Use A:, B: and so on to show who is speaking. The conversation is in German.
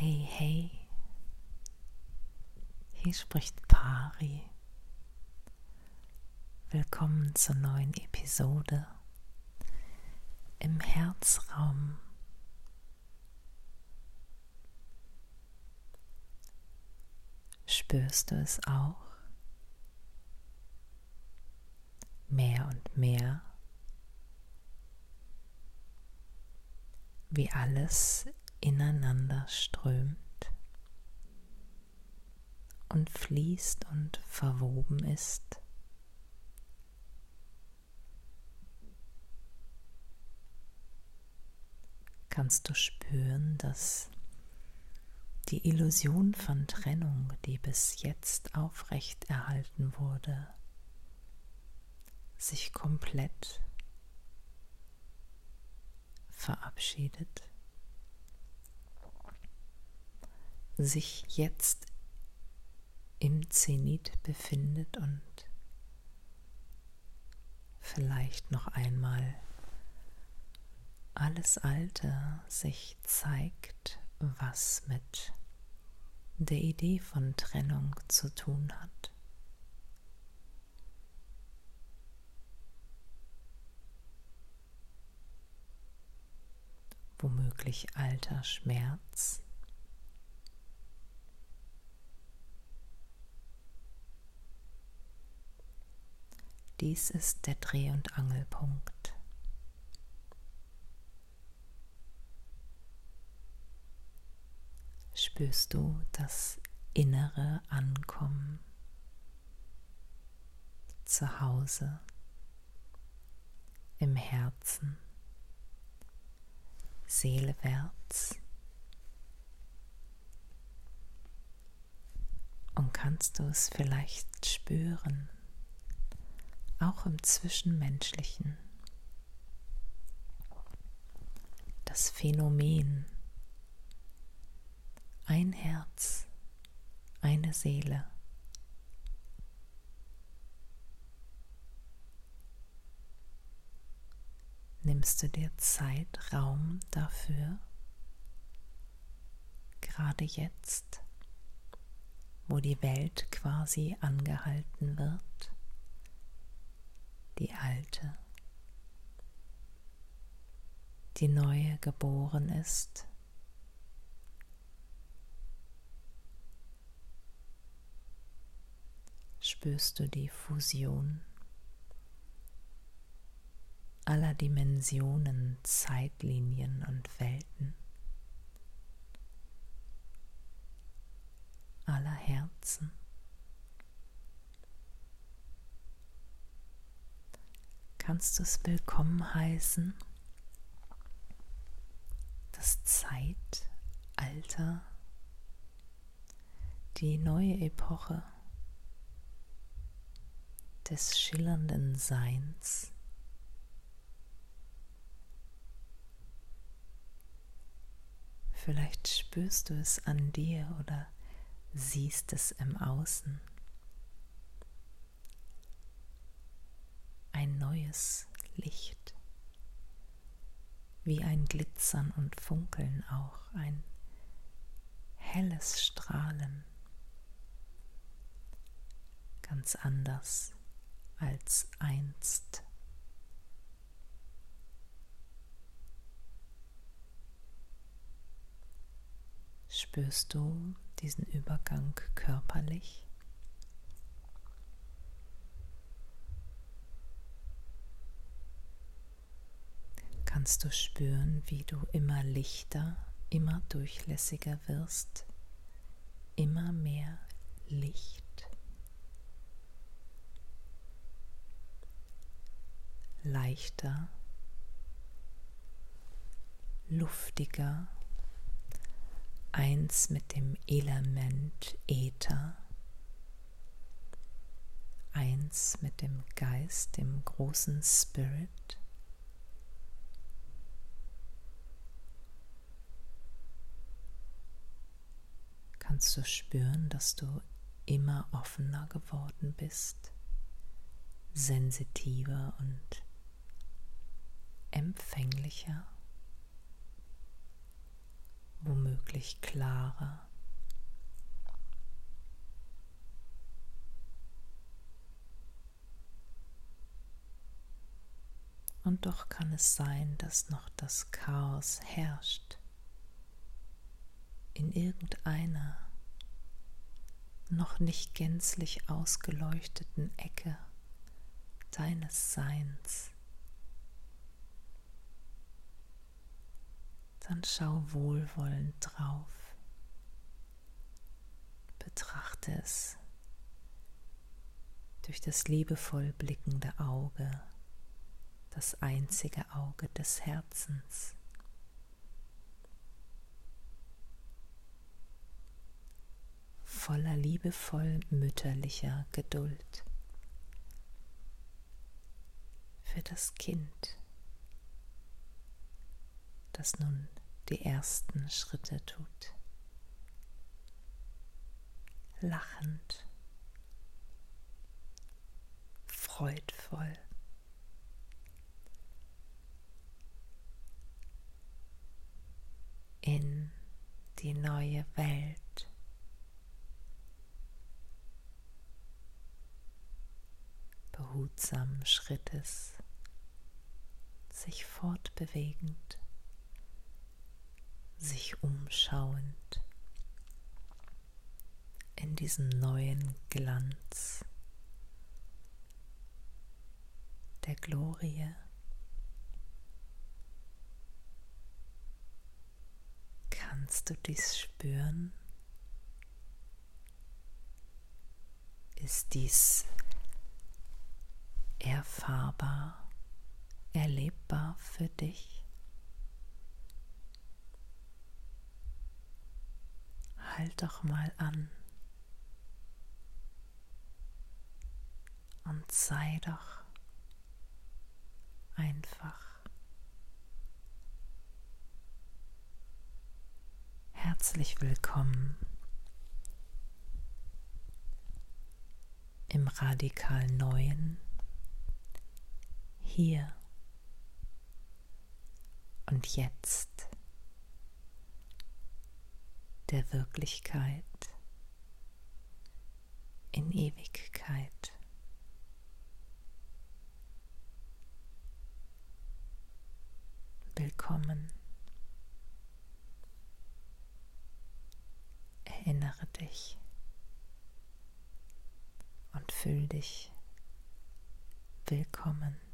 A: Hey, hey, hier spricht Pari. Willkommen zur neuen Episode im Herzraum. Spürst du es auch? Mehr und mehr, wie alles ineinander strömt und fließt und verwoben ist. Kannst du spüren, dass die Illusion von Trennung, die bis jetzt aufrecht erhalten wurde, sich komplett verabschiedet, sich jetzt im Zenit befindet und vielleicht noch einmal alles Alte sich zeigt, was mit der Idee von Trennung zu tun hat. Womöglich alter Schmerz Dies ist der Dreh- und Angelpunkt. Spürst du das innere Ankommen zu Hause im Herzen, seelewärts? Und kannst du es vielleicht spüren? Auch im Zwischenmenschlichen. Das Phänomen ein Herz, eine Seele. Nimmst du dir Zeit, Raum dafür, gerade jetzt, wo die Welt quasi angehalten wird? Die alte, die neue geboren ist. Spürst du die Fusion aller Dimensionen, Zeitlinien und Welten, aller Herzen? Kannst du es willkommen heißen. Das Zeitalter, die neue Epoche des schillernden Seins. Vielleicht spürst du es an dir oder siehst es im Außen. Ein neues Licht, wie ein Glitzern und Funkeln auch, ein helles Strahlen, ganz anders als einst. Spürst du diesen Übergang körperlich? Kannst du spüren, wie du immer lichter, immer durchlässiger wirst, immer mehr Licht. Leichter, luftiger, eins mit dem Element Äther, eins mit dem Geist, dem großen Spirit. Kannst du spüren, dass du immer offener geworden bist, sensitiver und empfänglicher womöglich klarer. Und doch kann es sein, dass noch das Chaos herrscht in irgendeiner noch nicht gänzlich ausgeleuchteten Ecke deines Seins. Dann schau wohlwollend drauf, betrachte es durch das liebevoll blickende Auge das einzige Auge des Herzens. Voller liebevoll mütterlicher Geduld für das Kind, das nun die ersten Schritte tut, lachend, freudvoll. in die neue Welt. Behutsamen Schrittes, sich fortbewegend, sich umschauend in diesem neuen Glanz der Glorie. Kannst du dies spüren? Ist dies erfahrbar, erlebbar für dich? Halt doch mal an und sei doch einfach herzlich willkommen im radikal Neuen, hier und jetzt der Wirklichkeit in Ewigkeit. Willkommen. Erinnere dich und fühl dich willkommen.